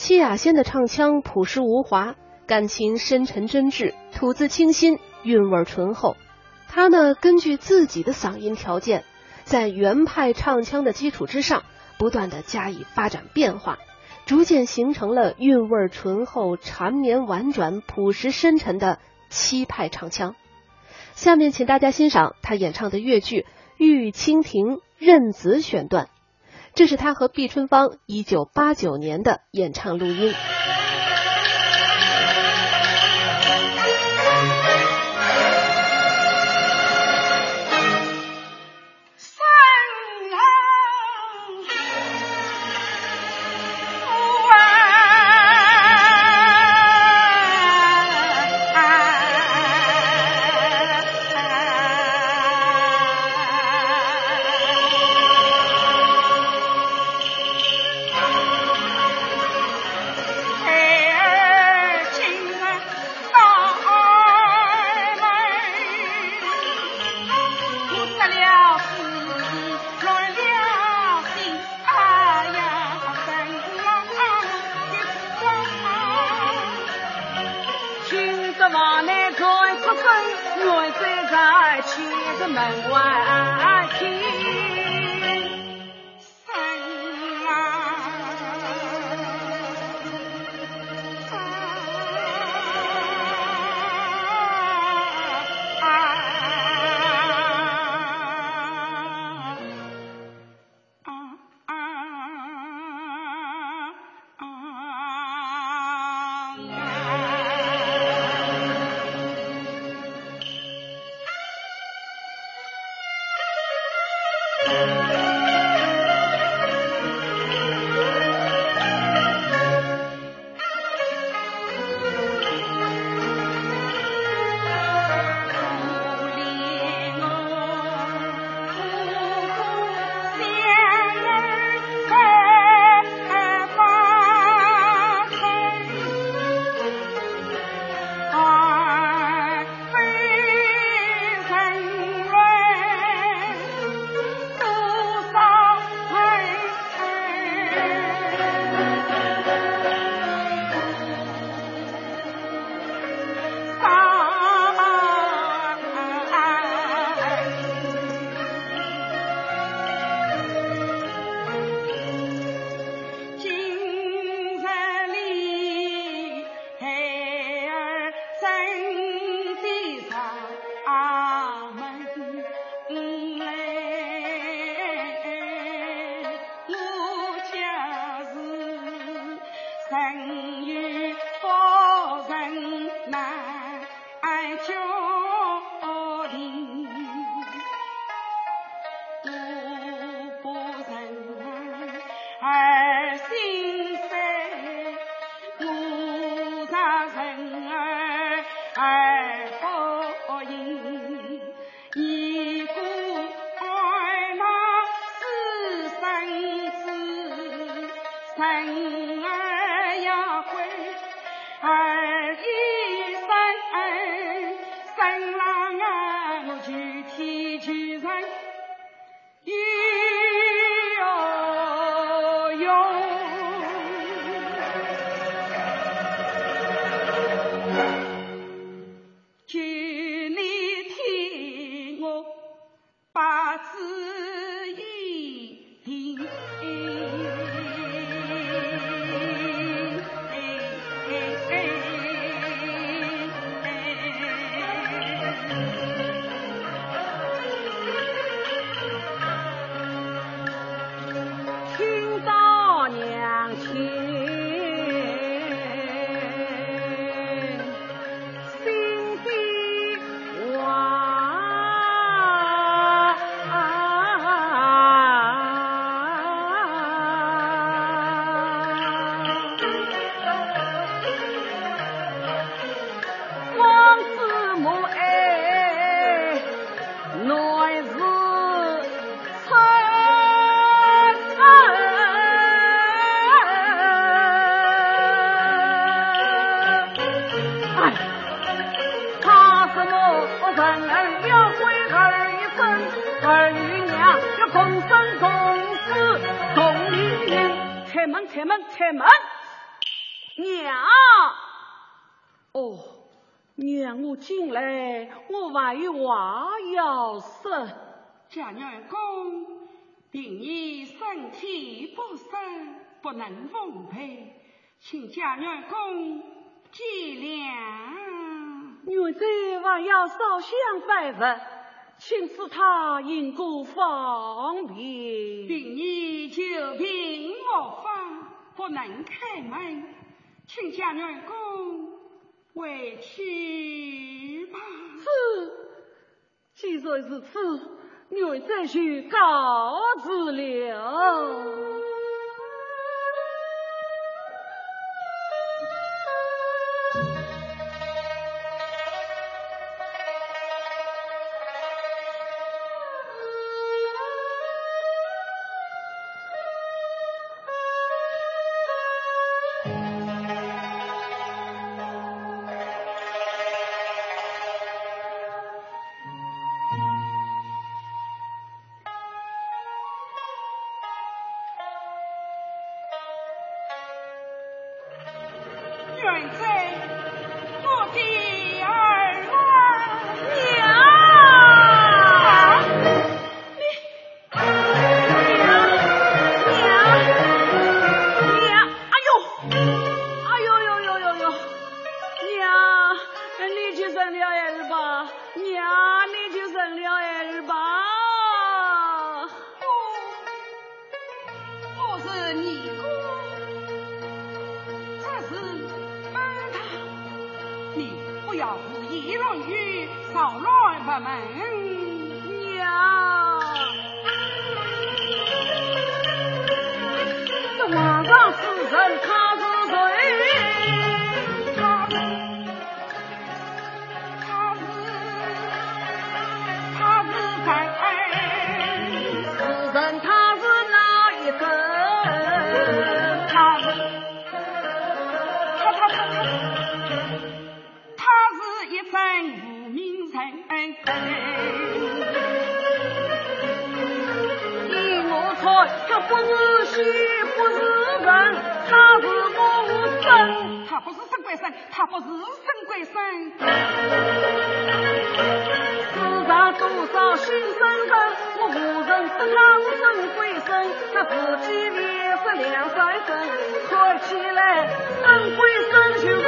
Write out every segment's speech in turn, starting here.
戚雅仙的唱腔朴实无华，感情深沉真挚，吐字清新，韵味醇厚。她呢，根据自己的嗓音条件，在原派唱腔的基础之上，不断的加以发展变化，逐渐形成了韵味醇厚、缠绵婉转、朴实深沉的七派唱腔。下面请大家欣赏她演唱的越剧《玉蜻蜓任子》选段。这是他和毕春芳一九八九年的演唱录音。我站在千个门外儿女娘要同生共死同黎明开门，开门，开门！娘，哦，娘，我进来，我还有话要说。贾娘公，平日身体不适，不能奉陪，请贾娘公见谅。女子还要烧香拜佛，请赐他因果方便。凭你久病我方，不能开门。请将女公回去吧。是，既然如此，女再去告辞了。你我错，他不是仙，不是神，他是我生，他不是生鬼生，他不是生鬼生。世上多少新神神，我何曾说他生鬼生？他自己两说两说一，说起来生鬼生就是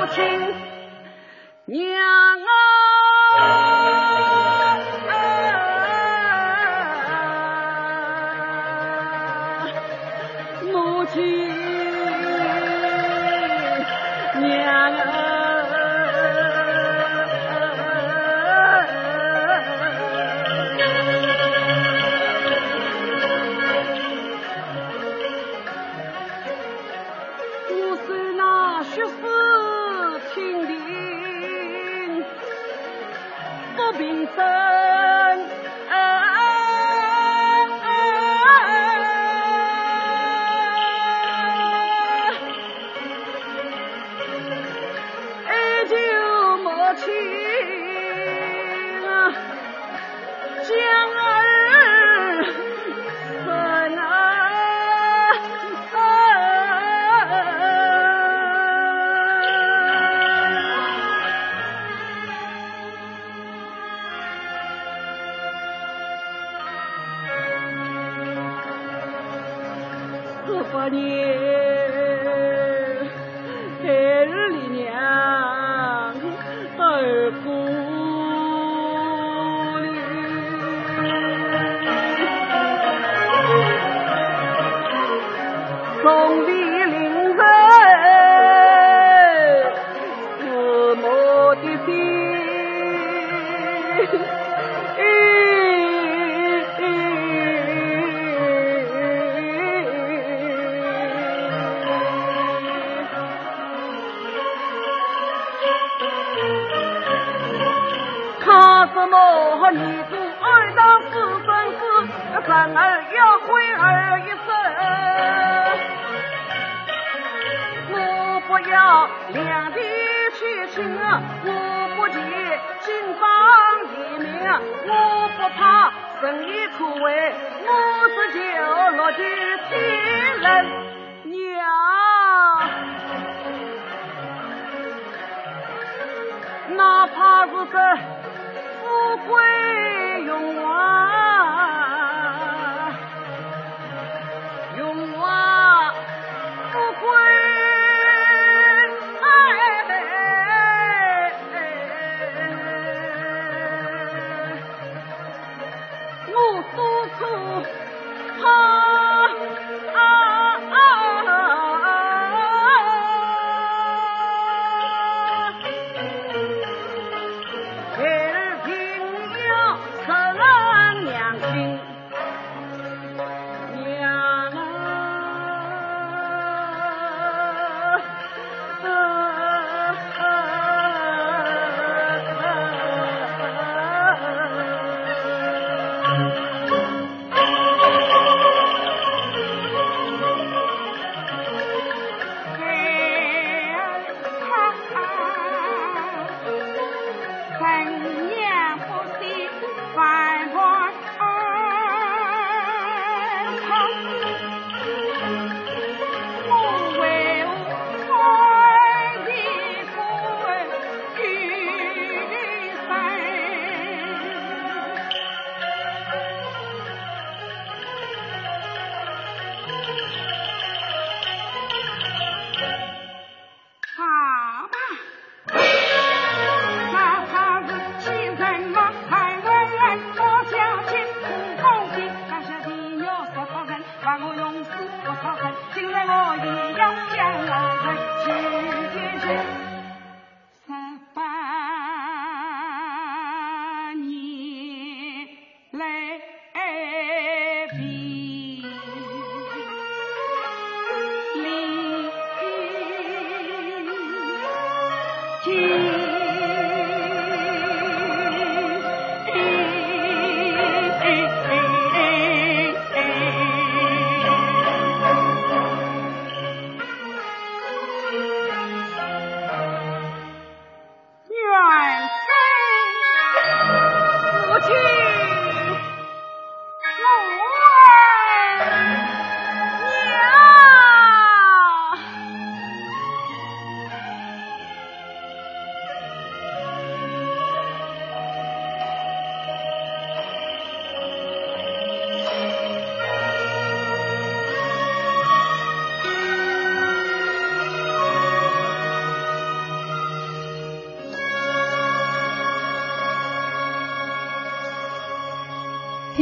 我亲，娘。情啊江儿雨纷纷啊似花的日里娘而孤。送礼。你不爱的四生四，三儿要，回儿一生。我不要两地去亲，我不急金榜题名，我不怕生意枯萎，我只求落地亲人娘，哪怕是在。不会永远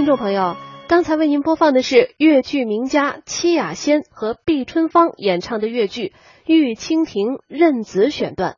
听众朋友，刚才为您播放的是越剧名家戚雅仙和毕春芳演唱的越剧《玉蜻蜓任子》选段。